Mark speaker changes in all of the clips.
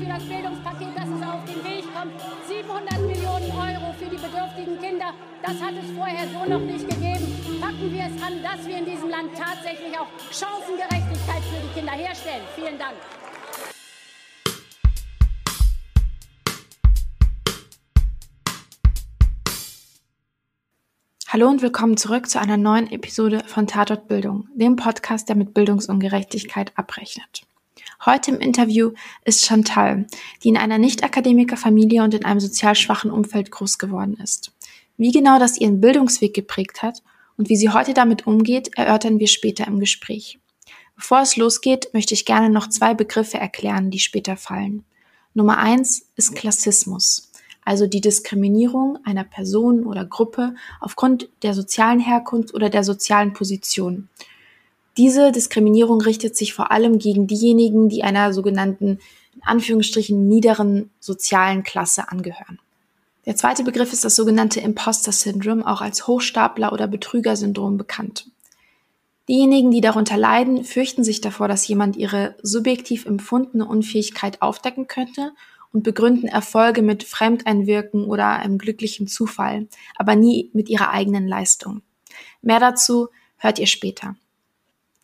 Speaker 1: für das Bildungspaket, dass es auf den Weg kommt. 700 Millionen Euro für die bedürftigen Kinder, das hat es vorher so noch nicht gegeben. Packen wir es an, dass wir in diesem Land tatsächlich auch Chancengerechtigkeit für die Kinder herstellen. Vielen Dank.
Speaker 2: Hallo und willkommen zurück zu einer neuen Episode von Tatort Bildung, dem Podcast, der mit Bildungsungerechtigkeit abrechnet. Heute im Interview ist Chantal, die in einer Nicht-Akademiker-Familie und in einem sozial schwachen Umfeld groß geworden ist. Wie genau das ihren Bildungsweg geprägt hat und wie sie heute damit umgeht, erörtern wir später im Gespräch. Bevor es losgeht, möchte ich gerne noch zwei Begriffe erklären, die später fallen. Nummer eins ist Klassismus also die Diskriminierung einer Person oder Gruppe aufgrund der sozialen Herkunft oder der sozialen Position. Diese Diskriminierung richtet sich vor allem gegen diejenigen, die einer sogenannten, in Anführungsstrichen, niederen sozialen Klasse angehören. Der zweite Begriff ist das sogenannte Imposter-Syndrom, auch als Hochstapler- oder Betrügersyndrom bekannt. Diejenigen, die darunter leiden, fürchten sich davor, dass jemand ihre subjektiv empfundene Unfähigkeit aufdecken könnte und begründen Erfolge mit Fremdeinwirken oder einem glücklichen Zufall, aber nie mit ihrer eigenen Leistung. Mehr dazu hört ihr später.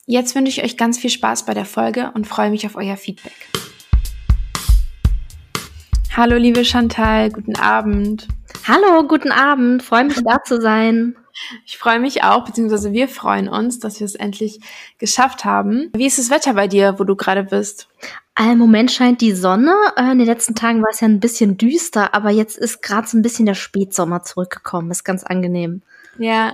Speaker 2: Jetzt wünsche ich euch ganz viel Spaß bei der Folge und freue mich auf euer Feedback. Hallo liebe Chantal, guten Abend.
Speaker 3: Hallo, guten Abend, freue mich da zu sein.
Speaker 2: Ich freue mich auch, beziehungsweise wir freuen uns, dass wir es endlich geschafft haben. Wie ist das Wetter bei dir, wo du gerade bist?
Speaker 3: Im Moment scheint die Sonne. Äh, in den letzten Tagen war es ja ein bisschen düster, aber jetzt ist gerade so ein bisschen der Spätsommer zurückgekommen. Ist ganz angenehm.
Speaker 2: Ja,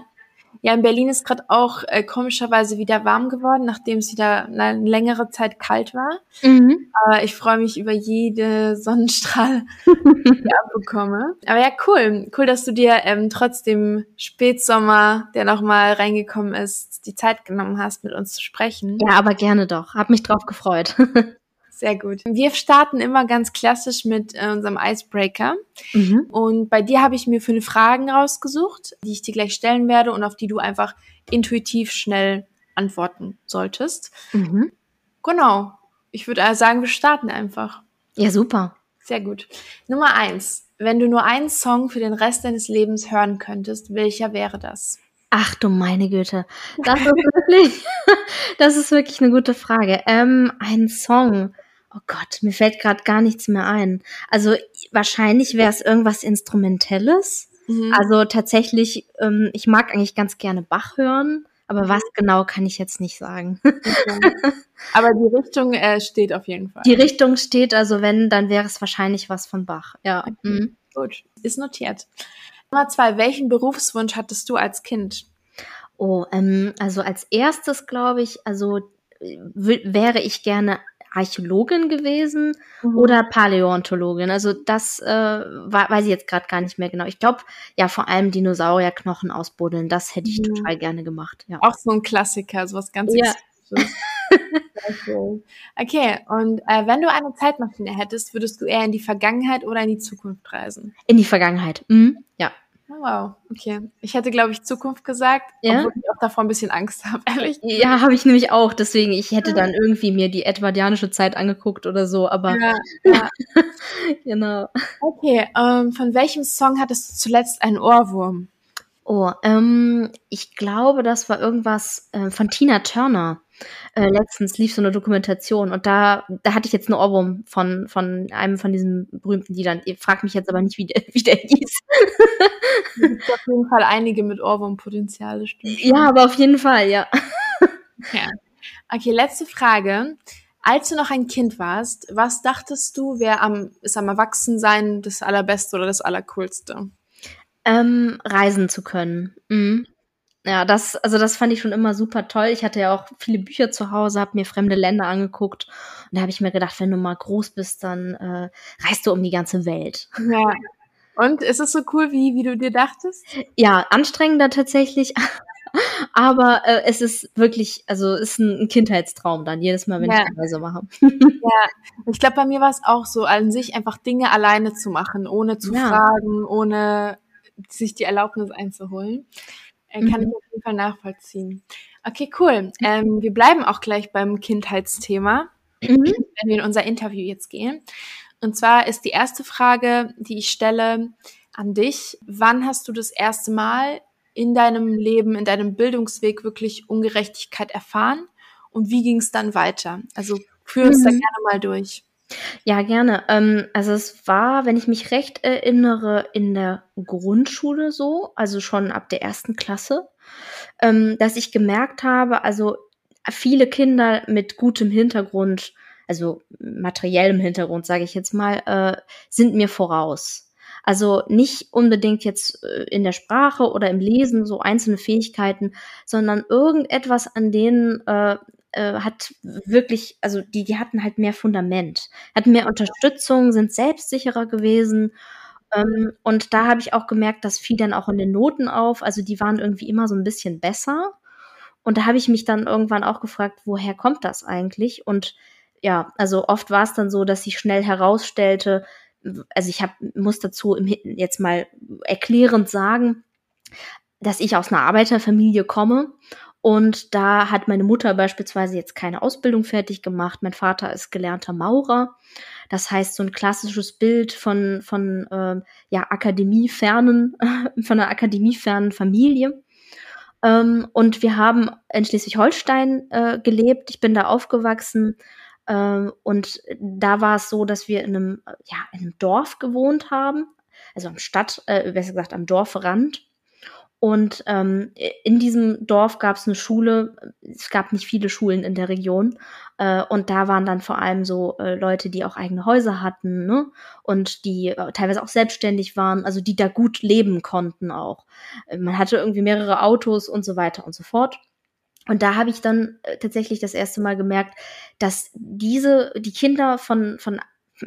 Speaker 2: ja, in Berlin ist gerade auch äh, komischerweise wieder warm geworden, nachdem es wieder eine längere Zeit kalt war. Mhm. Aber ich freue mich über jede Sonnenstrahl, die ich abbekomme. Aber ja, cool. Cool, dass du dir ähm, trotzdem Spätsommer, der nochmal reingekommen ist, die Zeit genommen hast, mit uns zu sprechen.
Speaker 3: Ja, aber gerne doch. Hab mich drauf gefreut.
Speaker 2: Sehr gut. Wir starten immer ganz klassisch mit äh, unserem Icebreaker. Mhm. Und bei dir habe ich mir fünf Fragen rausgesucht, die ich dir gleich stellen werde und auf die du einfach intuitiv schnell antworten solltest. Mhm. Genau. Ich würde sagen, wir starten einfach.
Speaker 3: Ja, super.
Speaker 2: Sehr gut. Nummer eins. Wenn du nur einen Song für den Rest deines Lebens hören könntest, welcher wäre das?
Speaker 3: Ach du meine Güte. Das ist wirklich, das ist wirklich eine gute Frage. Ähm, ein Song. Oh Gott, mir fällt gerade gar nichts mehr ein. Also wahrscheinlich wäre es irgendwas Instrumentelles. Mhm. Also tatsächlich, ähm, ich mag eigentlich ganz gerne Bach hören, aber was genau kann ich jetzt nicht sagen.
Speaker 2: Okay. Aber die Richtung äh, steht auf jeden Fall.
Speaker 3: Die Richtung steht, also wenn, dann wäre es wahrscheinlich was von Bach. Ja.
Speaker 2: Okay. Mhm. Gut, ist notiert. Nummer zwei, welchen Berufswunsch hattest du als Kind?
Speaker 3: Oh, ähm, also als erstes glaube ich, also äh, wäre ich gerne Archäologin gewesen mhm. oder Paläontologin. Also das äh, weiß ich jetzt gerade gar nicht mehr genau. Ich glaube, ja, vor allem Dinosaurierknochen ausbuddeln, das hätte ich mhm. total gerne gemacht. Ja.
Speaker 2: Auch so ein Klassiker, sowas ganz ja. Okay, und äh, wenn du eine Zeitmaschine hättest, würdest du eher in die Vergangenheit oder in die Zukunft reisen?
Speaker 3: In die Vergangenheit, mhm. ja.
Speaker 2: Oh, wow, okay. Ich hätte, glaube ich, Zukunft gesagt, ja? obwohl ich auch davor ein bisschen Angst habe, ehrlich.
Speaker 3: Ja, habe ich nämlich auch. Deswegen, ich hätte dann irgendwie mir die edwardianische Zeit angeguckt oder so, aber. Ja, ja.
Speaker 2: genau. Okay, ähm, von welchem Song hattest du zuletzt einen Ohrwurm?
Speaker 3: Oh, ähm, ich glaube, das war irgendwas äh, von Tina Turner. Äh, letztens lief so eine Dokumentation und da, da hatte ich jetzt einen Ohrwurm von, von einem von diesen berühmten Liedern. Ihr fragt mich jetzt aber nicht, wie der, wie der hieß.
Speaker 2: Es gibt auf jeden Fall einige mit Ohrwurmpotenzial, das stimmt.
Speaker 3: Schon. Ja, aber auf jeden Fall, ja.
Speaker 2: ja. Okay, letzte Frage. Als du noch ein Kind warst, was dachtest du, wer am, ist am Erwachsensein das Allerbeste oder das Allercoolste?
Speaker 3: Ähm, reisen zu können. Mhm. Ja, das, also das fand ich schon immer super toll. Ich hatte ja auch viele Bücher zu Hause, habe mir fremde Länder angeguckt und da habe ich mir gedacht, wenn du mal groß bist, dann äh, reist du um die ganze Welt.
Speaker 2: Ja. Und ist es so cool, wie, wie du dir dachtest?
Speaker 3: Ja, anstrengender tatsächlich. Aber äh, es ist wirklich, also ist ein, ein Kindheitstraum dann, jedes Mal, wenn ja. ich eine Reise mache.
Speaker 2: ja, ich glaube, bei mir war es auch so, an sich einfach Dinge alleine zu machen, ohne zu ja. fragen, ohne sich die Erlaubnis einzuholen. Äh, kann mhm. ich auf jeden Fall nachvollziehen. Okay, cool. Ähm, wir bleiben auch gleich beim Kindheitsthema, mhm. wenn wir in unser Interview jetzt gehen. Und zwar ist die erste Frage, die ich stelle an dich. Wann hast du das erste Mal in deinem Leben, in deinem Bildungsweg wirklich Ungerechtigkeit erfahren? Und wie ging es dann weiter? Also führ uns mhm. da gerne mal durch.
Speaker 3: Ja, gerne. Ähm, also es war, wenn ich mich recht erinnere, in der Grundschule so, also schon ab der ersten Klasse, ähm, dass ich gemerkt habe, also viele Kinder mit gutem Hintergrund, also materiellem Hintergrund, sage ich jetzt mal, äh, sind mir voraus. Also nicht unbedingt jetzt äh, in der Sprache oder im Lesen so einzelne Fähigkeiten, sondern irgendetwas, an denen äh, äh, hat wirklich, also die, die hatten halt mehr Fundament, hatten mehr Unterstützung, sind selbstsicherer gewesen. Ähm, und da habe ich auch gemerkt, das fiel dann auch in den Noten auf. Also die waren irgendwie immer so ein bisschen besser. Und da habe ich mich dann irgendwann auch gefragt, woher kommt das eigentlich? Und ja, also oft war es dann so, dass sich schnell herausstellte, also ich hab, muss dazu im, jetzt mal erklärend sagen, dass ich aus einer Arbeiterfamilie komme und da hat meine Mutter beispielsweise jetzt keine Ausbildung fertig gemacht. Mein Vater ist gelernter Maurer. Das heißt, so ein klassisches Bild von, von äh, ja, akademiefernen, von einer akademiefernen Familie. Ähm, und wir haben in Schleswig-Holstein äh, gelebt. Ich bin da aufgewachsen. Ähm, und da war es so, dass wir in einem, ja, in einem Dorf gewohnt haben, also am Stadt, äh, besser gesagt am Dorfrand. Und ähm, in diesem Dorf gab es eine Schule, es gab nicht viele Schulen in der Region. Äh, und da waren dann vor allem so äh, Leute, die auch eigene Häuser hatten, ne? Und die äh, teilweise auch selbstständig waren, also die da gut leben konnten auch. Äh, man hatte irgendwie mehrere Autos und so weiter und so fort. Und da habe ich dann äh, tatsächlich das erste Mal gemerkt, dass diese, die Kinder von, von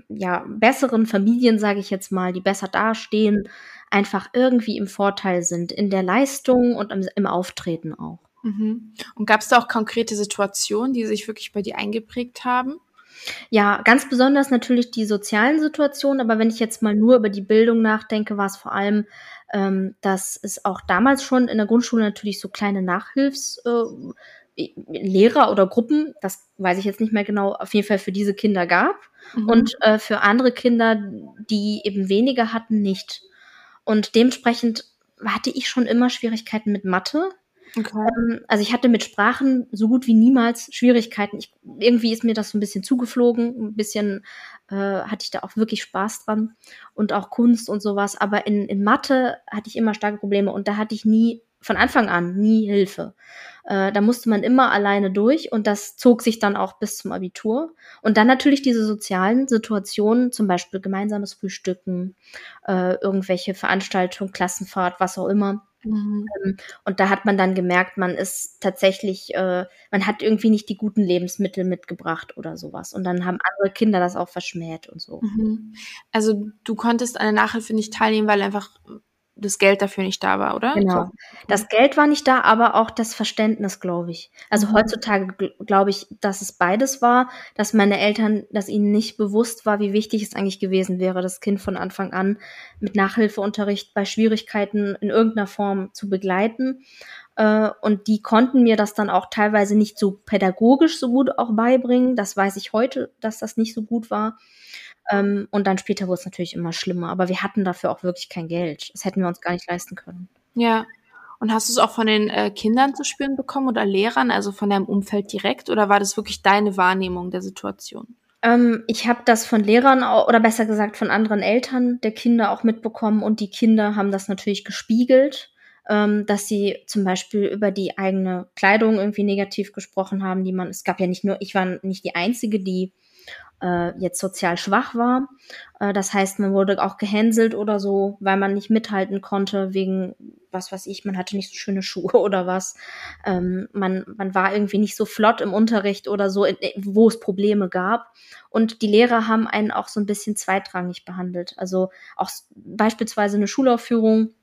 Speaker 3: ja, besseren Familien, sage ich jetzt mal, die besser dastehen, einfach irgendwie im Vorteil sind, in der Leistung und im, im Auftreten auch.
Speaker 2: Mhm. Und gab es da auch konkrete Situationen, die sich wirklich bei dir eingeprägt haben?
Speaker 3: Ja, ganz besonders natürlich die sozialen Situationen, aber wenn ich jetzt mal nur über die Bildung nachdenke, war es vor allem ähm, dass es auch damals schon in der Grundschule natürlich so kleine Nachhilfslehrer äh, oder Gruppen, das weiß ich jetzt nicht mehr genau, auf jeden Fall für diese Kinder gab mhm. und äh, für andere Kinder, die eben weniger hatten, nicht. Und dementsprechend hatte ich schon immer Schwierigkeiten mit Mathe. Okay. Ähm, also ich hatte mit Sprachen so gut wie niemals Schwierigkeiten. Ich, irgendwie ist mir das so ein bisschen zugeflogen, ein bisschen äh, hatte ich da auch wirklich Spaß dran und auch Kunst und sowas. Aber in, in Mathe hatte ich immer starke Probleme und da hatte ich nie von Anfang an nie Hilfe. Äh, da musste man immer alleine durch und das zog sich dann auch bis zum Abitur. Und dann natürlich diese sozialen Situationen, zum Beispiel gemeinsames Frühstücken, äh, irgendwelche Veranstaltungen, Klassenfahrt, was auch immer. Mhm. Ähm, und da hat man dann gemerkt, man ist tatsächlich, äh, man hat irgendwie nicht die guten Lebensmittel mitgebracht oder sowas. Und dann haben andere Kinder das auch verschmäht und so. Mhm.
Speaker 2: Also du konntest an der Nachhilfe nicht teilnehmen, weil einfach das Geld dafür nicht da war, oder?
Speaker 3: Genau. Das Geld war nicht da, aber auch das Verständnis, glaube ich. Also mhm. heutzutage glaube ich, dass es beides war, dass meine Eltern, dass ihnen nicht bewusst war, wie wichtig es eigentlich gewesen wäre, das Kind von Anfang an mit Nachhilfeunterricht bei Schwierigkeiten in irgendeiner Form zu begleiten. Äh, und die konnten mir das dann auch teilweise nicht so pädagogisch so gut auch beibringen. Das weiß ich heute, dass das nicht so gut war. Ähm, und dann später wurde es natürlich immer schlimmer. Aber wir hatten dafür auch wirklich kein Geld. Das hätten wir uns gar nicht leisten können.
Speaker 2: Ja. Und hast du es auch von den äh, Kindern zu spüren bekommen oder Lehrern, also von deinem Umfeld direkt? Oder war das wirklich deine Wahrnehmung der Situation?
Speaker 3: Ähm, ich habe das von Lehrern oder besser gesagt von anderen Eltern der Kinder auch mitbekommen und die Kinder haben das natürlich gespiegelt, ähm, dass sie zum Beispiel über die eigene Kleidung irgendwie negativ gesprochen haben, die man, es gab ja nicht nur, ich war nicht die Einzige, die äh, jetzt sozial schwach war. Äh, das heißt, man wurde auch gehänselt oder so, weil man nicht mithalten konnte wegen was weiß ich, man hatte nicht so schöne Schuhe oder was. Ähm, man, man war irgendwie nicht so flott im Unterricht oder so, wo es Probleme gab. Und die Lehrer haben einen auch so ein bisschen zweitrangig behandelt. Also auch beispielsweise eine Schulaufführung,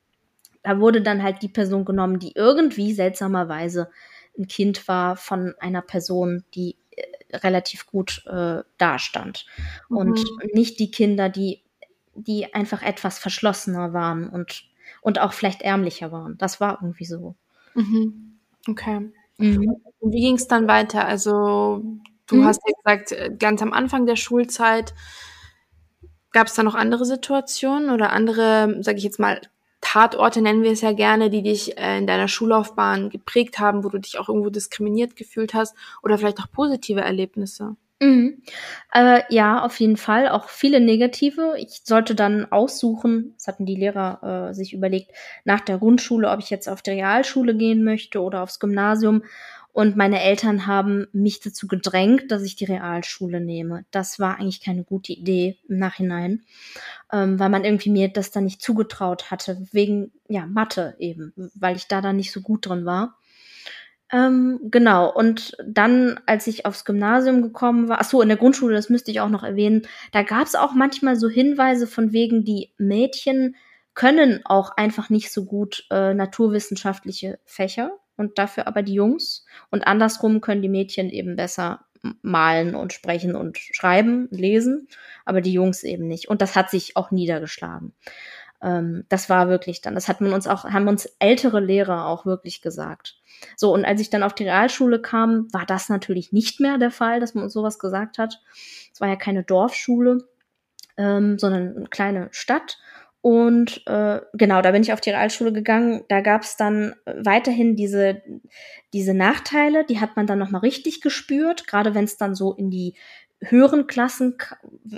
Speaker 3: da wurde dann halt die Person genommen, die irgendwie seltsamerweise ein Kind war von einer Person, die relativ gut äh, dastand. Mhm. Und nicht die Kinder, die, die einfach etwas verschlossener waren und, und auch vielleicht ärmlicher waren. Das war irgendwie so.
Speaker 2: Mhm. Okay. Mhm. Wie ging es dann weiter? Also, du mhm. hast ja gesagt, äh, ganz am Anfang der Schulzeit Gab es da noch andere Situationen oder andere, sage ich jetzt mal, Tatorte nennen wir es ja gerne, die dich äh, in deiner Schullaufbahn geprägt haben, wo du dich auch irgendwo diskriminiert gefühlt hast oder vielleicht auch positive Erlebnisse?
Speaker 3: Mhm. Äh, ja, auf jeden Fall. Auch viele negative. Ich sollte dann aussuchen, das hatten die Lehrer äh, sich überlegt, nach der Grundschule, ob ich jetzt auf die Realschule gehen möchte oder aufs Gymnasium. Und meine Eltern haben mich dazu gedrängt, dass ich die Realschule nehme. Das war eigentlich keine gute Idee im Nachhinein, ähm, weil man irgendwie mir das dann nicht zugetraut hatte, wegen ja Mathe eben, weil ich da dann nicht so gut drin war. Ähm, genau, und dann, als ich aufs Gymnasium gekommen war, ach so, in der Grundschule, das müsste ich auch noch erwähnen, da gab es auch manchmal so Hinweise von wegen, die Mädchen können auch einfach nicht so gut äh, naturwissenschaftliche Fächer und dafür aber die Jungs. Und andersrum können die Mädchen eben besser malen und sprechen und schreiben, lesen, aber die Jungs eben nicht. Und das hat sich auch niedergeschlagen. Ähm, das war wirklich dann, das hat man uns auch, haben uns ältere Lehrer auch wirklich gesagt. So, und als ich dann auf die Realschule kam, war das natürlich nicht mehr der Fall, dass man uns sowas gesagt hat. Es war ja keine Dorfschule, ähm, sondern eine kleine Stadt. Und äh, genau, da bin ich auf die Realschule gegangen. Da gab es dann weiterhin diese, diese Nachteile, die hat man dann nochmal richtig gespürt, gerade wenn es dann so in die höheren Klassen,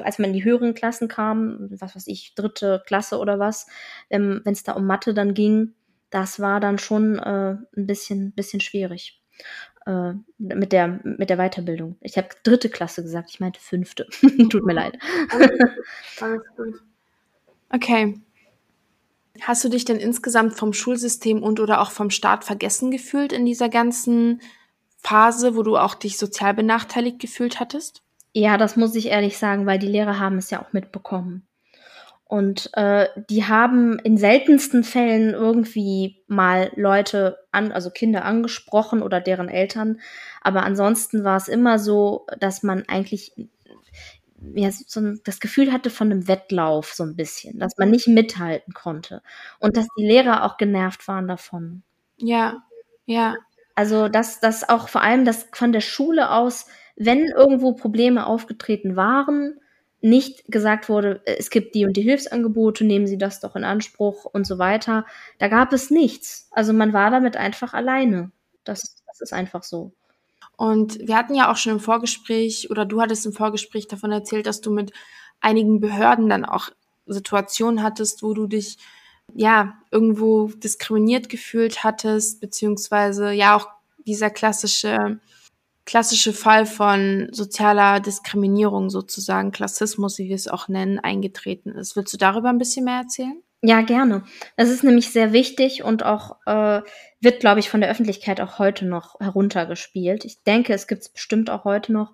Speaker 3: als man in die höheren Klassen kam, was weiß ich, dritte Klasse oder was, ähm, wenn es da um Mathe dann ging, das war dann schon äh, ein bisschen, bisschen schwierig äh, mit, der, mit der Weiterbildung. Ich habe dritte Klasse gesagt, ich meinte fünfte. Tut mir leid.
Speaker 2: Alles gut. Okay. Hast du dich denn insgesamt vom Schulsystem und oder auch vom Staat vergessen gefühlt in dieser ganzen Phase, wo du auch dich sozial benachteiligt gefühlt hattest?
Speaker 3: Ja, das muss ich ehrlich sagen, weil die Lehrer haben es ja auch mitbekommen. Und äh, die haben in seltensten Fällen irgendwie mal Leute an, also Kinder angesprochen oder deren Eltern. Aber ansonsten war es immer so, dass man eigentlich ja, so ein, das Gefühl hatte von einem Wettlauf so ein bisschen, dass man nicht mithalten konnte und dass die Lehrer auch genervt waren davon.
Speaker 2: Ja, ja.
Speaker 3: Also dass das auch vor allem das von der Schule aus, wenn irgendwo Probleme aufgetreten waren, nicht gesagt wurde, äh, es gibt die und die Hilfsangebote, nehmen Sie das doch in Anspruch und so weiter. Da gab es nichts. Also man war damit einfach alleine. Das, das ist einfach so.
Speaker 2: Und wir hatten ja auch schon im Vorgespräch, oder du hattest im Vorgespräch davon erzählt, dass du mit einigen Behörden dann auch Situationen hattest, wo du dich ja irgendwo diskriminiert gefühlt hattest, beziehungsweise ja auch dieser klassische klassische Fall von sozialer Diskriminierung sozusagen, Klassismus, wie wir es auch nennen, eingetreten ist. Willst du darüber ein bisschen mehr erzählen?
Speaker 3: Ja, gerne. Das ist nämlich sehr wichtig und auch äh, wird, glaube ich, von der Öffentlichkeit auch heute noch heruntergespielt. Ich denke, es gibt es bestimmt auch heute noch.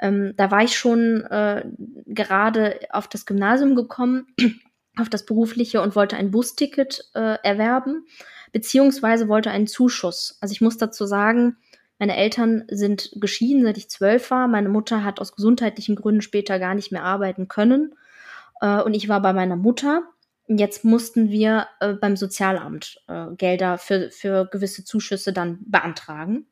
Speaker 3: Ähm, da war ich schon äh, gerade auf das Gymnasium gekommen, auf das berufliche und wollte ein Busticket äh, erwerben, beziehungsweise wollte einen Zuschuss. Also ich muss dazu sagen, meine Eltern sind geschieden, seit ich zwölf war. Meine Mutter hat aus gesundheitlichen Gründen später gar nicht mehr arbeiten können. Äh, und ich war bei meiner Mutter. Jetzt mussten wir äh, beim Sozialamt äh, Gelder für, für gewisse Zuschüsse dann beantragen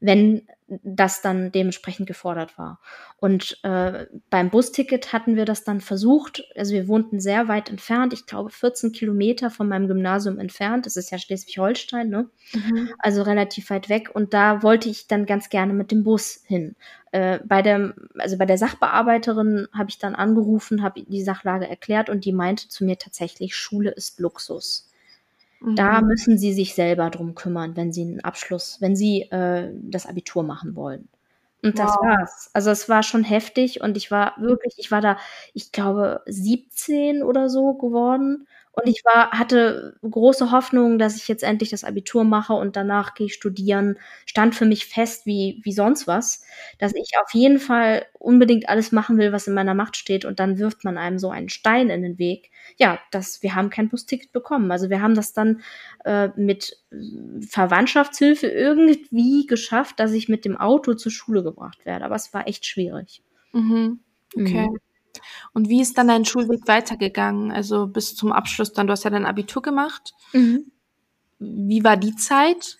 Speaker 3: wenn das dann dementsprechend gefordert war. Und äh, beim Busticket hatten wir das dann versucht. Also wir wohnten sehr weit entfernt, ich glaube 14 Kilometer von meinem Gymnasium entfernt. Das ist ja Schleswig-Holstein, ne? Mhm. Also relativ weit weg. Und da wollte ich dann ganz gerne mit dem Bus hin. Äh, bei der, also bei der Sachbearbeiterin habe ich dann angerufen, habe die Sachlage erklärt und die meinte zu mir tatsächlich, Schule ist Luxus. Da mhm. müssen sie sich selber drum kümmern, wenn sie einen Abschluss, wenn sie äh, das Abitur machen wollen. Und das wow. war's. Also es war schon heftig und ich war wirklich, ich war da, ich glaube, 17 oder so geworden und ich war, hatte große Hoffnung, dass ich jetzt endlich das Abitur mache und danach gehe ich studieren. Stand für mich fest wie, wie sonst was, dass ich auf jeden Fall unbedingt alles machen will, was in meiner Macht steht. Und dann wirft man einem so einen Stein in den Weg. Ja, das, wir haben kein Busticket bekommen. Also wir haben das dann äh, mit Verwandtschaftshilfe irgendwie geschafft, dass ich mit dem Auto zur Schule gebracht werde. Aber es war echt schwierig.
Speaker 2: Mhm. Okay. Mhm. Und wie ist dann dein Schulweg weitergegangen? Also bis zum Abschluss dann, du hast ja dein Abitur gemacht. Mhm. Wie war die Zeit?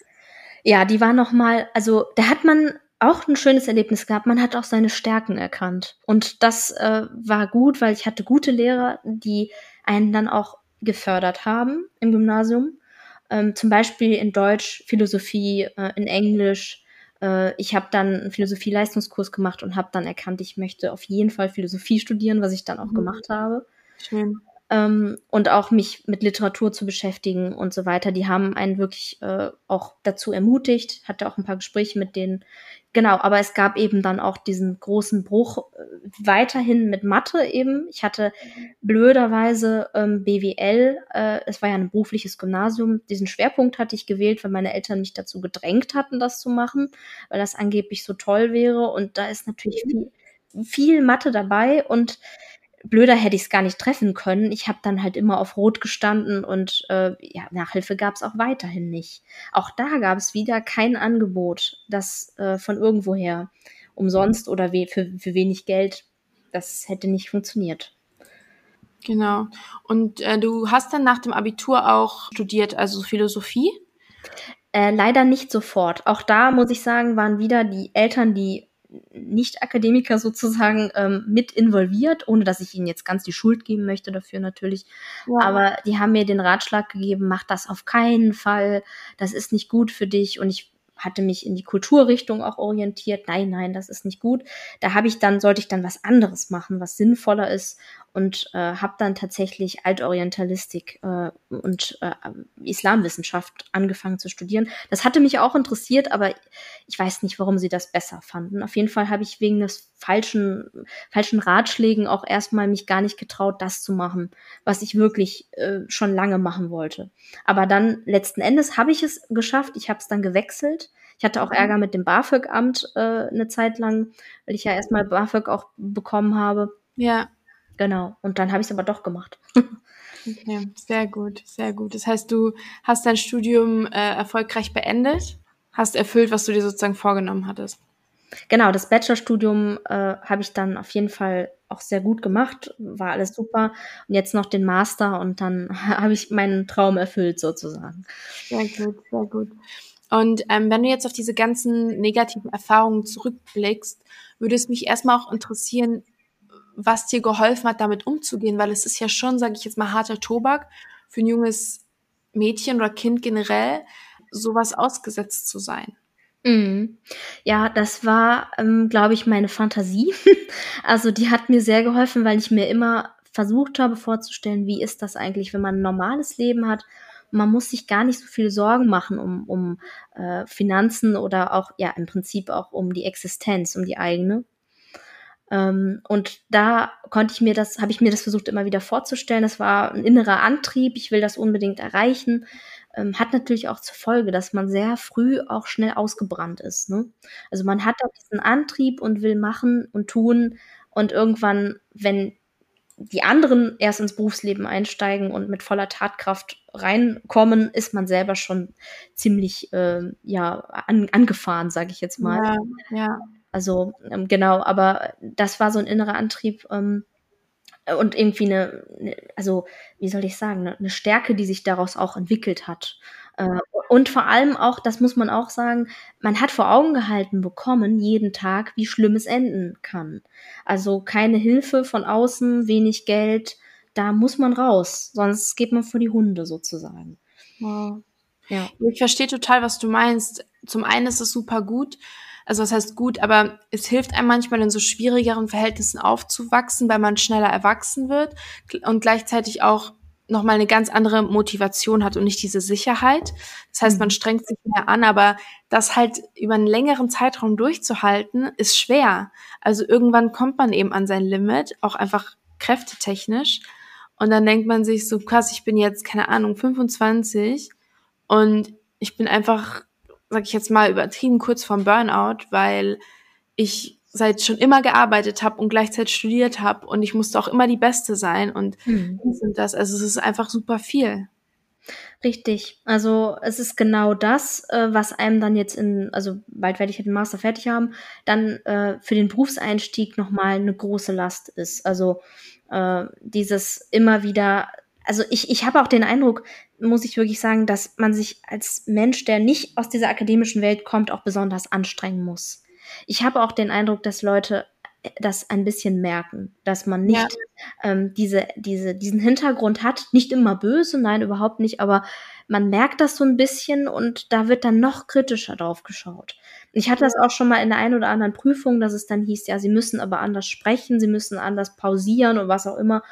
Speaker 3: Ja, die war noch mal, also da hat man auch ein schönes Erlebnis gehabt. Man hat auch seine Stärken erkannt. Und das äh, war gut, weil ich hatte gute Lehrer, die einen dann auch gefördert haben im Gymnasium. Ähm, zum Beispiel in Deutsch, Philosophie, äh, in Englisch. Äh, ich habe dann einen Philosophie-Leistungskurs gemacht und habe dann erkannt, ich möchte auf jeden Fall Philosophie studieren, was ich dann auch mhm. gemacht habe. Schön ähm, und auch mich mit Literatur zu beschäftigen und so weiter. Die haben einen wirklich äh, auch dazu ermutigt, hatte auch ein paar Gespräche mit denen. Genau, aber es gab eben dann auch diesen großen Bruch äh, weiterhin mit Mathe eben. Ich hatte blöderweise ähm, BWL, äh, es war ja ein berufliches Gymnasium, diesen Schwerpunkt hatte ich gewählt, weil meine Eltern mich dazu gedrängt hatten, das zu machen, weil das angeblich so toll wäre. Und da ist natürlich viel, viel Mathe dabei und blöder hätte ich es gar nicht treffen können. Ich habe dann halt immer auf Rot gestanden und äh, ja, Nachhilfe gab es auch weiterhin nicht. Auch da gab es wieder kein Angebot, das äh, von irgendwoher umsonst oder we für, für wenig Geld, das hätte nicht funktioniert.
Speaker 2: Genau. Und äh, du hast dann nach dem Abitur auch studiert, also Philosophie?
Speaker 3: Äh, leider nicht sofort. Auch da muss ich sagen, waren wieder die Eltern, die nicht-Akademiker sozusagen ähm, mit involviert, ohne dass ich ihnen jetzt ganz die Schuld geben möchte dafür natürlich. Ja. Aber die haben mir den Ratschlag gegeben, mach das auf keinen Fall, das ist nicht gut für dich. Und ich hatte mich in die Kulturrichtung auch orientiert. Nein, nein, das ist nicht gut. Da habe ich dann, sollte ich dann was anderes machen, was sinnvoller ist und äh, habe dann tatsächlich Altorientalistik äh, und äh, Islamwissenschaft angefangen zu studieren. Das hatte mich auch interessiert, aber ich weiß nicht, warum sie das besser fanden. Auf jeden Fall habe ich wegen des falschen, falschen Ratschlägen auch erstmal mich gar nicht getraut, das zu machen, was ich wirklich äh, schon lange machen wollte. Aber dann letzten Endes habe ich es geschafft. Ich habe es dann gewechselt. Ich hatte auch mhm. Ärger mit dem BAföG-Amt äh, eine Zeit lang, weil ich ja erstmal BAföG auch bekommen habe.
Speaker 2: Ja.
Speaker 3: Genau. Und dann habe ich es aber doch gemacht.
Speaker 2: okay, sehr gut, sehr gut. Das heißt, du hast dein Studium äh, erfolgreich beendet, hast erfüllt, was du dir sozusagen vorgenommen hattest.
Speaker 3: Genau, das Bachelorstudium äh, habe ich dann auf jeden Fall auch sehr gut gemacht, war alles super. Und jetzt noch den Master und dann habe ich meinen Traum erfüllt sozusagen.
Speaker 2: Sehr gut, sehr gut. Und ähm, wenn du jetzt auf diese ganzen negativen Erfahrungen zurückblickst, würde es mich erstmal auch interessieren, was dir geholfen hat, damit umzugehen, weil es ist ja schon, sage ich jetzt mal, harter Tobak für ein junges Mädchen oder Kind generell, sowas ausgesetzt zu sein.
Speaker 3: Mhm. Ja, das war, ähm, glaube ich, meine Fantasie. also die hat mir sehr geholfen, weil ich mir immer versucht habe vorzustellen, wie ist das eigentlich, wenn man ein normales Leben hat. Man muss sich gar nicht so viel Sorgen machen um, um äh, Finanzen oder auch, ja, im Prinzip auch um die Existenz, um die eigene. Ähm, und da konnte ich mir das, habe ich mir das versucht immer wieder vorzustellen. Das war ein innerer Antrieb. Ich will das unbedingt erreichen. Ähm, hat natürlich auch zur Folge, dass man sehr früh auch schnell ausgebrannt ist. Ne? Also man hat auch diesen Antrieb und will machen und tun. Und irgendwann, wenn die anderen erst ins Berufsleben einsteigen und mit voller Tatkraft reinkommen, ist man selber schon ziemlich äh, ja an, angefahren, sage ich jetzt mal.
Speaker 2: Ja, ja.
Speaker 3: Also ähm, genau, aber das war so ein innerer Antrieb ähm, und irgendwie eine, eine, also wie soll ich sagen, eine, eine, Stärke, die sich daraus auch entwickelt hat. Äh, und vor allem auch, das muss man auch sagen, man hat vor Augen gehalten bekommen, jeden Tag, wie schlimm es enden kann. Also keine Hilfe von außen, wenig Geld, da muss man raus, sonst geht man vor die Hunde sozusagen.
Speaker 2: Wow. Ja. Ich verstehe total, was du meinst. Zum einen ist es super gut, also das heißt gut, aber es hilft einem manchmal in so schwierigeren Verhältnissen aufzuwachsen, weil man schneller erwachsen wird und gleichzeitig auch nochmal eine ganz andere Motivation hat und nicht diese Sicherheit. Das heißt, man mhm. strengt sich mehr an, aber das halt über einen längeren Zeitraum durchzuhalten, ist schwer. Also irgendwann kommt man eben an sein Limit, auch einfach kräftetechnisch. Und dann denkt man sich so, krass, ich bin jetzt, keine Ahnung, 25 und ich bin einfach sag ich jetzt mal, übertrieben kurz vorm Burnout, weil ich seit schon immer gearbeitet habe und gleichzeitig studiert habe und ich musste auch immer die Beste sein und mhm. das. Also es ist einfach super viel.
Speaker 3: Richtig. Also es ist genau das, äh, was einem dann jetzt in, also bald werde ich den Master fertig haben, dann äh, für den Berufseinstieg nochmal eine große Last ist. Also äh, dieses immer wieder also ich, ich habe auch den Eindruck, muss ich wirklich sagen, dass man sich als Mensch, der nicht aus dieser akademischen Welt kommt, auch besonders anstrengen muss. ich habe auch den Eindruck, dass Leute das ein bisschen merken, dass man nicht ja. ähm, diese, diese, diesen Hintergrund hat, nicht immer böse, nein, überhaupt nicht, aber man merkt das so ein bisschen und da wird dann noch kritischer drauf geschaut. Ich hatte das auch schon mal in der einen oder anderen Prüfung, dass es dann hieß, ja, sie müssen aber anders sprechen, sie müssen anders pausieren und was auch immer.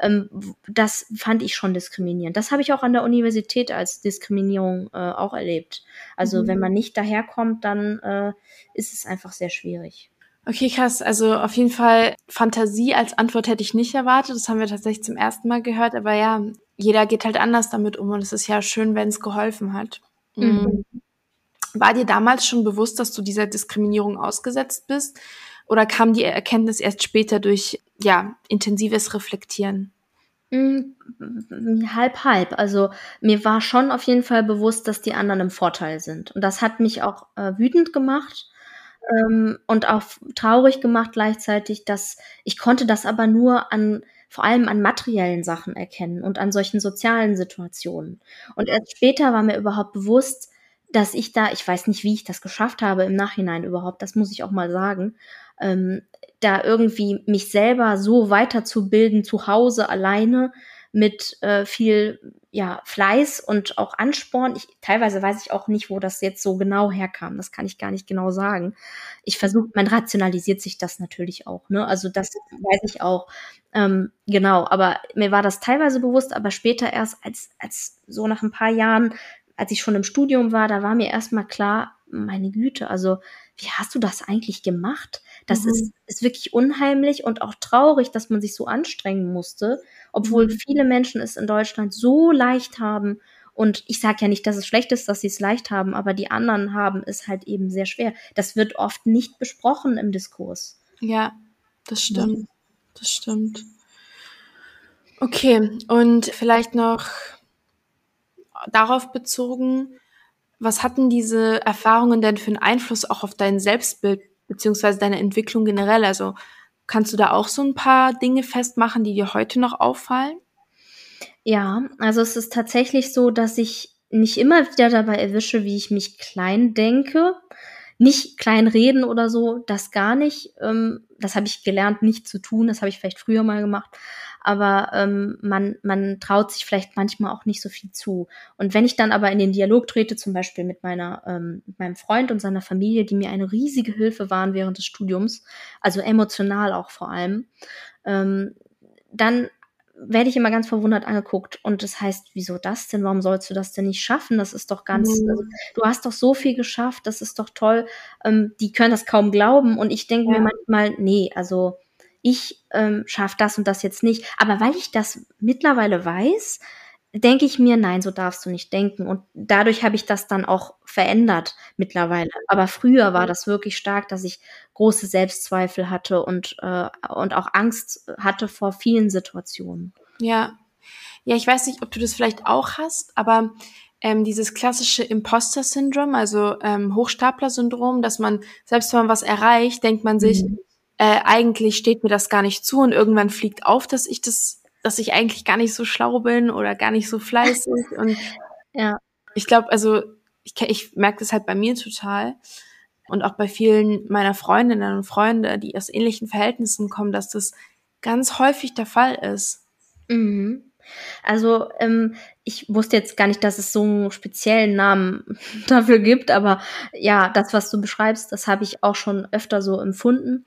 Speaker 3: Ähm, das fand ich schon diskriminierend. Das habe ich auch an der Universität als Diskriminierung äh, auch erlebt. Also mhm. wenn man nicht daherkommt, dann äh, ist es einfach sehr schwierig.
Speaker 2: Okay, krass. Also auf jeden Fall Fantasie als Antwort hätte ich nicht erwartet. Das haben wir tatsächlich zum ersten Mal gehört. Aber ja, jeder geht halt anders damit um und es ist ja schön, wenn es geholfen hat. Mhm. War dir damals schon bewusst, dass du dieser Diskriminierung ausgesetzt bist? Oder kam die Erkenntnis erst später durch ja intensives Reflektieren?
Speaker 3: Mm, halb, halb. Also mir war schon auf jeden Fall bewusst, dass die anderen im Vorteil sind. Und das hat mich auch äh, wütend gemacht ähm, und auch traurig gemacht gleichzeitig, dass ich konnte das aber nur an vor allem an materiellen Sachen erkennen und an solchen sozialen Situationen. Und erst später war mir überhaupt bewusst, dass ich da, ich weiß nicht, wie ich das geschafft habe im Nachhinein überhaupt, das muss ich auch mal sagen, ähm, da irgendwie mich selber so weiterzubilden zu Hause alleine mit äh, viel ja, Fleiß und auch Ansporn. Ich, teilweise weiß ich auch nicht, wo das jetzt so genau herkam. Das kann ich gar nicht genau sagen. Ich versuche, man rationalisiert sich das natürlich auch. Ne? Also das weiß ich auch. Ähm, genau, aber mir war das teilweise bewusst, aber später erst als, als so nach ein paar Jahren, als ich schon im Studium war, da war mir erstmal klar, meine Güte, also wie hast du das eigentlich gemacht? Das mhm. ist, ist wirklich unheimlich und auch traurig, dass man sich so anstrengen musste, obwohl mhm. viele Menschen es in Deutschland so leicht haben. Und ich sage ja nicht, dass es schlecht ist, dass sie es leicht haben, aber die anderen haben es halt eben sehr schwer. Das wird oft nicht besprochen im Diskurs.
Speaker 2: Ja, das stimmt. Das stimmt. Okay, und vielleicht noch darauf bezogen, was hatten diese Erfahrungen denn für einen Einfluss auch auf dein Selbstbild beziehungsweise deine Entwicklung generell? Also kannst du da auch so ein paar Dinge festmachen, die dir heute noch auffallen?
Speaker 3: Ja, also es ist tatsächlich so, dass ich nicht immer wieder dabei erwische, wie ich mich klein denke. Nicht klein reden oder so, das gar nicht. Ähm, das habe ich gelernt, nicht zu tun. Das habe ich vielleicht früher mal gemacht aber ähm, man, man traut sich vielleicht manchmal auch nicht so viel zu. Und wenn ich dann aber in den Dialog trete, zum Beispiel mit meiner, ähm, mit meinem Freund und seiner Familie, die mir eine riesige Hilfe waren während des Studiums, also emotional auch vor allem, ähm, dann werde ich immer ganz verwundert angeguckt und das heißt, wieso das denn? Warum sollst du das denn nicht schaffen? Das ist doch ganz, mhm. also, du hast doch so viel geschafft, das ist doch toll. Ähm, die können das kaum glauben und ich denke ja. mir manchmal, nee, also ich ähm, schaffe das und das jetzt nicht. Aber weil ich das mittlerweile weiß, denke ich mir, nein, so darfst du nicht denken. Und dadurch habe ich das dann auch verändert mittlerweile. Aber früher war das wirklich stark, dass ich große Selbstzweifel hatte und, äh, und auch Angst hatte vor vielen Situationen.
Speaker 2: Ja. Ja, ich weiß nicht, ob du das vielleicht auch hast, aber ähm, dieses klassische Imposter-Syndrom, also ähm, Hochstapler-Syndrom, dass man, selbst wenn man was erreicht, denkt man sich, mhm äh, eigentlich steht mir das gar nicht zu und irgendwann fliegt auf, dass ich das, dass ich eigentlich gar nicht so schlau bin oder gar nicht so fleißig und ja, ich glaube, also ich, ich merke das halt bei mir total und auch bei vielen meiner Freundinnen und Freunde, die aus ähnlichen Verhältnissen kommen, dass das ganz häufig der Fall ist.
Speaker 3: Mhm. Also ähm, ich wusste jetzt gar nicht, dass es so einen speziellen Namen dafür gibt, aber ja, das, was du beschreibst, das habe ich auch schon öfter so empfunden,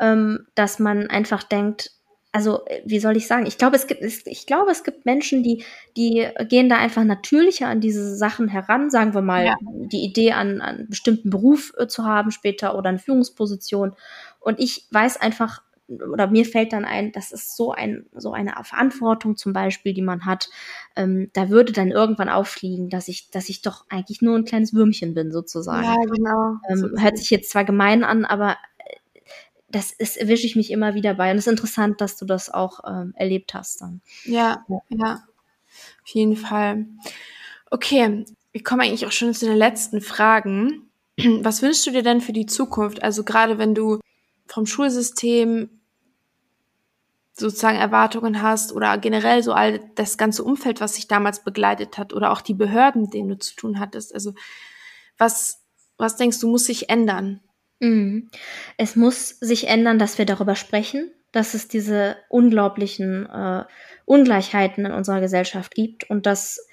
Speaker 3: ähm, dass man einfach denkt, also wie soll ich sagen? Ich glaube, es gibt, ich glaube, es gibt Menschen, die, die gehen da einfach natürlicher an diese Sachen heran. Sagen wir mal, ja. die Idee an, an einen bestimmten Beruf äh, zu haben später oder eine Führungsposition. Und ich weiß einfach oder mir fällt dann ein, das ist so ein so eine Verantwortung zum Beispiel, die man hat. Ähm, da würde dann irgendwann auffliegen, dass ich dass ich doch eigentlich nur ein kleines Würmchen bin sozusagen. Ja, genau. Ähm, hört sich jetzt zwar gemein an, aber äh, das ist, erwische ich mich immer wieder bei. Und es ist interessant, dass du das auch ähm, erlebt hast dann.
Speaker 2: Ja, ja, ja, auf jeden Fall. Okay, wir kommen eigentlich auch schon zu den letzten Fragen. Was wünschst du dir denn für die Zukunft? Also gerade wenn du vom Schulsystem sozusagen Erwartungen hast oder generell so all das ganze Umfeld, was sich damals begleitet hat oder auch die Behörden, denen du zu tun hattest. Also was, was denkst du, muss sich ändern?
Speaker 3: Mhm. Es muss sich ändern, dass wir darüber sprechen, dass es diese unglaublichen äh, Ungleichheiten in unserer Gesellschaft gibt und dass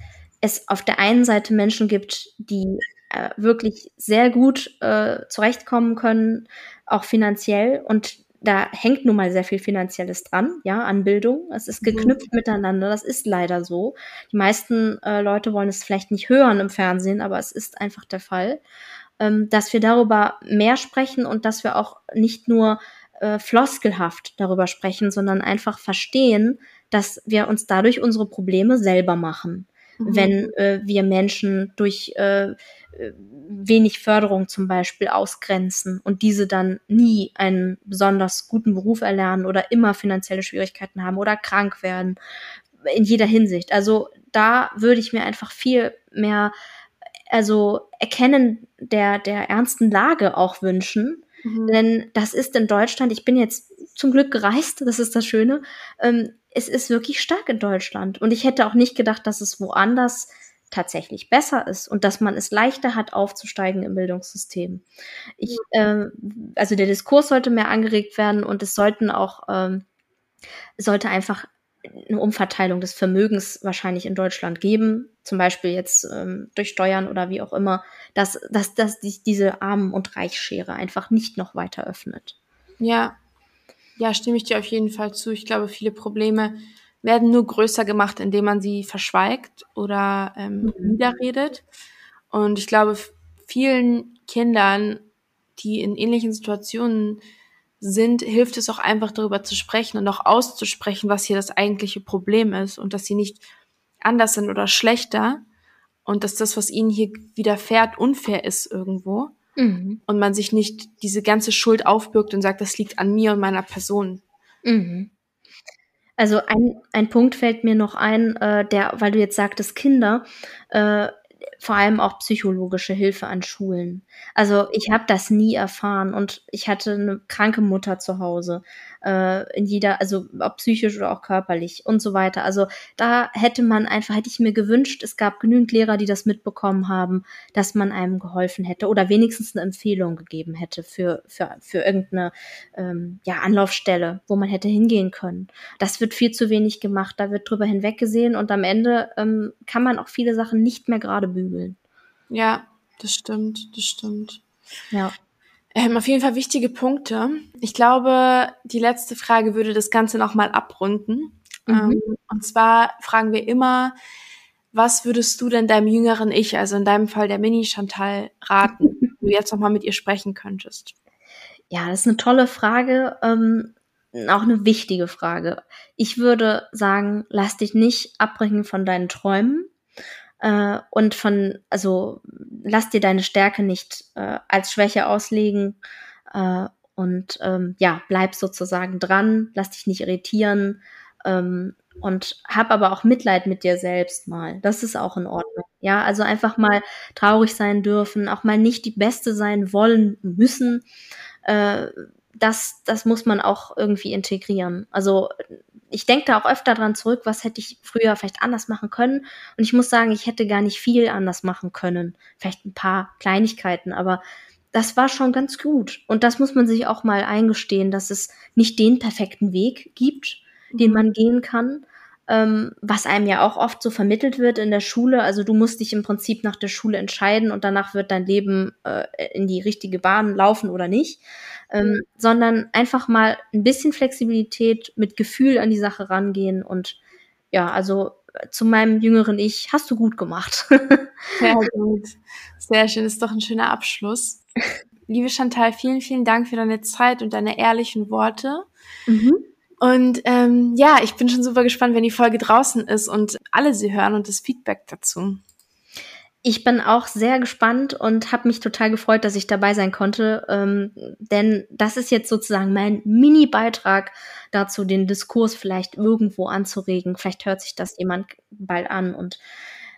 Speaker 3: es auf der einen Seite Menschen gibt, die äh, wirklich sehr gut äh, zurechtkommen können, auch finanziell und da hängt nun mal sehr viel Finanzielles dran, ja, an Bildung. Es ist mhm. geknüpft mhm. miteinander. Das ist leider so. Die meisten äh, Leute wollen es vielleicht nicht hören im Fernsehen, aber es ist einfach der Fall, ähm, dass wir darüber mehr sprechen und dass wir auch nicht nur äh, floskelhaft darüber sprechen, sondern einfach verstehen, dass wir uns dadurch unsere Probleme selber machen. Mhm. Wenn äh, wir Menschen durch äh, wenig Förderung zum Beispiel ausgrenzen und diese dann nie einen besonders guten Beruf erlernen oder immer finanzielle Schwierigkeiten haben oder krank werden, in jeder Hinsicht. Also da würde ich mir einfach viel mehr, also Erkennen der, der ernsten Lage auch wünschen. Mhm. Denn das ist in Deutschland, ich bin jetzt zum Glück gereist, das ist das Schöne. Ähm, es ist wirklich stark in Deutschland. Und ich hätte auch nicht gedacht, dass es woanders tatsächlich besser ist und dass man es leichter hat, aufzusteigen im Bildungssystem. Ich, äh, also der Diskurs sollte mehr angeregt werden und es sollten auch, ähm, sollte einfach eine Umverteilung des Vermögens wahrscheinlich in Deutschland geben, zum Beispiel jetzt ähm, durch Steuern oder wie auch immer, dass, dass, dass die, diese Armen- und Reichsschere einfach nicht noch weiter öffnet.
Speaker 2: Ja, ja, stimme ich dir auf jeden Fall zu. Ich glaube, viele Probleme werden nur größer gemacht, indem man sie verschweigt oder ähm, mhm. niederredet. Und ich glaube, vielen Kindern, die in ähnlichen Situationen sind, hilft es auch einfach darüber zu sprechen und auch auszusprechen, was hier das eigentliche Problem ist und dass sie nicht anders sind oder schlechter und dass das, was ihnen hier widerfährt, unfair ist irgendwo mhm. und man sich nicht diese ganze Schuld aufbürgt und sagt, das liegt an mir und meiner Person.
Speaker 3: Mhm. Also ein, ein Punkt fällt mir noch ein, äh, der, weil du jetzt sagtest Kinder, äh, vor allem auch psychologische Hilfe an Schulen. Also ich habe das nie erfahren und ich hatte eine kranke Mutter zu Hause äh, in jeder, also ob psychisch oder auch körperlich und so weiter. Also da hätte man einfach, hätte ich mir gewünscht, es gab genügend Lehrer, die das mitbekommen haben, dass man einem geholfen hätte oder wenigstens eine Empfehlung gegeben hätte für, für, für irgendeine ähm, ja, Anlaufstelle, wo man hätte hingehen können. Das wird viel zu wenig gemacht, da wird drüber hinweggesehen und am Ende ähm, kann man auch viele Sachen nicht mehr gerade bügeln.
Speaker 2: Ja, das stimmt, das stimmt.
Speaker 3: Ja.
Speaker 2: Ähm, auf jeden Fall wichtige Punkte. Ich glaube, die letzte Frage würde das Ganze nochmal abrunden. Mhm. Ähm, und zwar fragen wir immer, was würdest du denn deinem jüngeren Ich, also in deinem Fall der Mini-Chantal, raten, wenn du jetzt nochmal mit ihr sprechen könntest?
Speaker 3: Ja, das ist eine tolle Frage, ähm, auch eine wichtige Frage. Ich würde sagen, lass dich nicht abbringen von deinen Träumen äh, und von, also lass dir deine Stärke nicht äh, als Schwäche auslegen äh, und ähm, ja, bleib sozusagen dran, lass dich nicht irritieren ähm, und hab aber auch Mitleid mit dir selbst mal. Das ist auch in Ordnung. Ja, also einfach mal traurig sein dürfen, auch mal nicht die Beste sein wollen müssen. Äh, das, das muss man auch irgendwie integrieren. Also ich denke da auch öfter dran zurück, was hätte ich früher vielleicht anders machen können. Und ich muss sagen, ich hätte gar nicht viel anders machen können. Vielleicht ein paar Kleinigkeiten, aber das war schon ganz gut. Und das muss man sich auch mal eingestehen, dass es nicht den perfekten Weg gibt, den mhm. man gehen kann. Ähm, was einem ja auch oft so vermittelt wird in der Schule. Also du musst dich im Prinzip nach der Schule entscheiden und danach wird dein Leben äh, in die richtige Bahn laufen oder nicht ähm, sondern einfach mal ein bisschen Flexibilität mit Gefühl an die Sache rangehen und ja, also äh, zu meinem jüngeren Ich hast du gut gemacht.
Speaker 2: Sehr gut. Sehr schön. Ist doch ein schöner Abschluss. Liebe Chantal, vielen, vielen Dank für deine Zeit und deine ehrlichen Worte. Mhm. Und ähm, ja, ich bin schon super gespannt, wenn die Folge draußen ist und alle sie hören und das Feedback dazu.
Speaker 3: Ich bin auch sehr gespannt und habe mich total gefreut, dass ich dabei sein konnte, ähm, denn das ist jetzt sozusagen mein Mini-Beitrag dazu, den Diskurs vielleicht irgendwo anzuregen. Vielleicht hört sich das jemand bald an und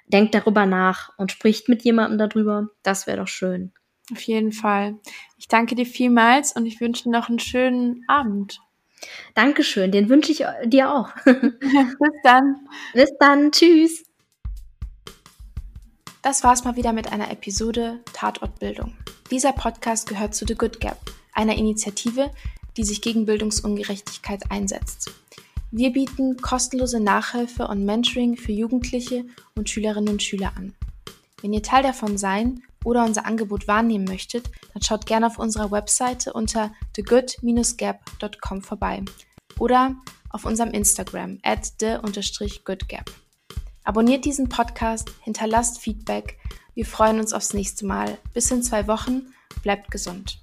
Speaker 3: denkt darüber nach und spricht mit jemandem darüber. Das wäre doch schön.
Speaker 2: Auf jeden Fall. Ich danke dir vielmals und ich wünsche dir noch einen schönen Abend.
Speaker 3: Dankeschön, den wünsche ich dir auch.
Speaker 2: Bis dann.
Speaker 3: Bis dann. Tschüss.
Speaker 2: Das war's mal wieder mit einer Episode Tatortbildung. Dieser Podcast gehört zu The Good Gap, einer Initiative, die sich gegen Bildungsungerechtigkeit einsetzt. Wir bieten kostenlose Nachhilfe und Mentoring für Jugendliche und Schülerinnen und Schüler an. Wenn ihr Teil davon sein oder unser Angebot wahrnehmen möchtet, dann schaut gerne auf unserer Webseite unter thegood-gap.com vorbei oder auf unserem Instagram at the-goodgap. Abonniert diesen Podcast, hinterlasst Feedback. Wir freuen uns aufs nächste Mal. Bis in zwei Wochen. Bleibt gesund.